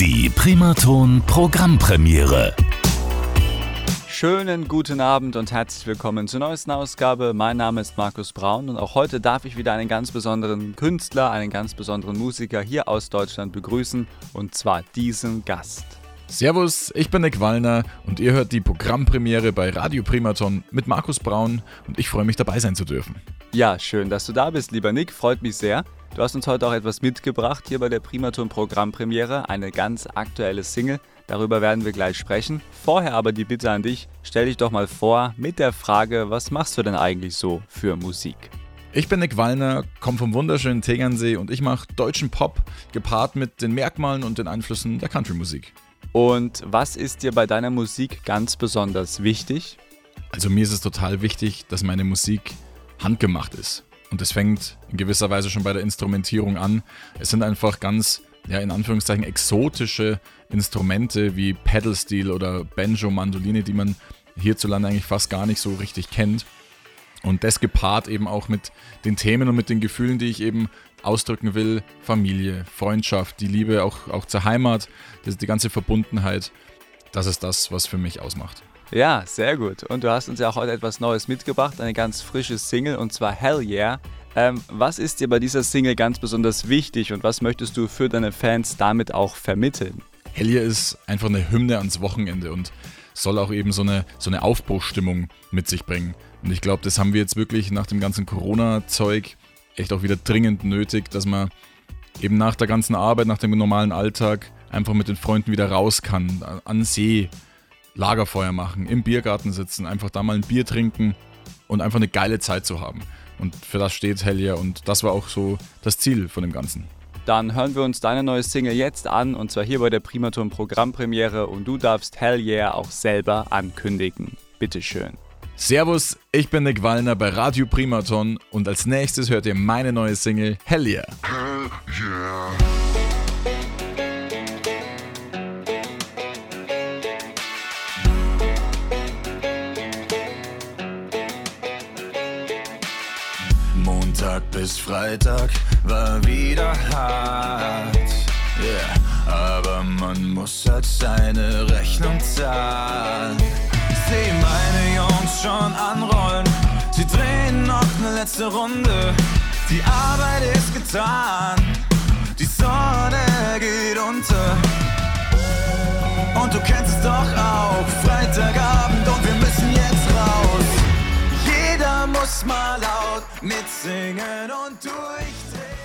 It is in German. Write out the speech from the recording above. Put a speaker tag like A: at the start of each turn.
A: Die Primaton Programmpremiere.
B: Schönen guten Abend und herzlich willkommen zur neuesten Ausgabe. Mein Name ist Markus Braun und auch heute darf ich wieder einen ganz besonderen Künstler, einen ganz besonderen Musiker hier aus Deutschland begrüßen und zwar diesen Gast.
C: Servus, ich bin Nick Wallner und ihr hört die Programmpremiere bei Radio Primaton mit Markus Braun und ich freue mich dabei sein zu dürfen.
B: Ja, schön, dass du da bist, lieber Nick, freut mich sehr. Du hast uns heute auch etwas mitgebracht hier bei der Primaton Programmpremiere, eine ganz aktuelle Single. Darüber werden wir gleich sprechen. Vorher aber die Bitte an dich, stell dich doch mal vor mit der Frage, was machst du denn eigentlich so für Musik?
C: Ich bin Nick Wallner, komme vom wunderschönen Tegernsee und ich mache deutschen Pop gepaart mit den Merkmalen und den Einflüssen der Country-Musik.
B: Und was ist dir bei deiner Musik ganz besonders wichtig?
C: Also mir ist es total wichtig, dass meine Musik handgemacht ist. Und das fängt in gewisser Weise schon bei der Instrumentierung an. Es sind einfach ganz, ja, in Anführungszeichen exotische Instrumente wie Pedal Steel oder Banjo, Mandoline, die man hierzulande eigentlich fast gar nicht so richtig kennt. Und das gepaart eben auch mit den Themen und mit den Gefühlen, die ich eben ausdrücken will. Familie, Freundschaft, die Liebe auch, auch zur Heimat, die ganze Verbundenheit. Das ist das, was für mich ausmacht.
B: Ja, sehr gut. Und du hast uns ja auch heute etwas Neues mitgebracht, eine ganz frische Single und zwar Hell Yeah. Ähm, was ist dir bei dieser Single ganz besonders wichtig und was möchtest du für deine Fans damit auch vermitteln?
C: Hell Yeah ist einfach eine Hymne ans Wochenende und soll auch eben so eine, so eine Aufbruchstimmung mit sich bringen. Und ich glaube, das haben wir jetzt wirklich nach dem ganzen Corona-Zeug echt auch wieder dringend nötig, dass man eben nach der ganzen Arbeit, nach dem normalen Alltag einfach mit den Freunden wieder raus kann, an See, Lagerfeuer machen, im Biergarten sitzen, einfach da mal ein Bier trinken und einfach eine geile Zeit zu haben. Und für das steht Hellier und das war auch so das Ziel von dem Ganzen.
B: Dann hören wir uns deine neue Single jetzt an und zwar hier bei der Primaton Programmpremiere und du darfst Hell Yeah auch selber ankündigen. Bitteschön.
C: Servus, ich bin Nick Wallner bei Radio Primaton und als nächstes hört ihr meine neue Single Hell Yeah. Hell yeah.
D: Montag bis Freitag war wieder hart. Yeah, aber man muss halt seine Rechnung zahlen. Seh meine Jungs schon anrollen. Sie drehen noch eine letzte Runde. Die Arbeit ist getan. Die Sonne geht unter. Und du kennst es doch Lass mal laut mitsingen und durch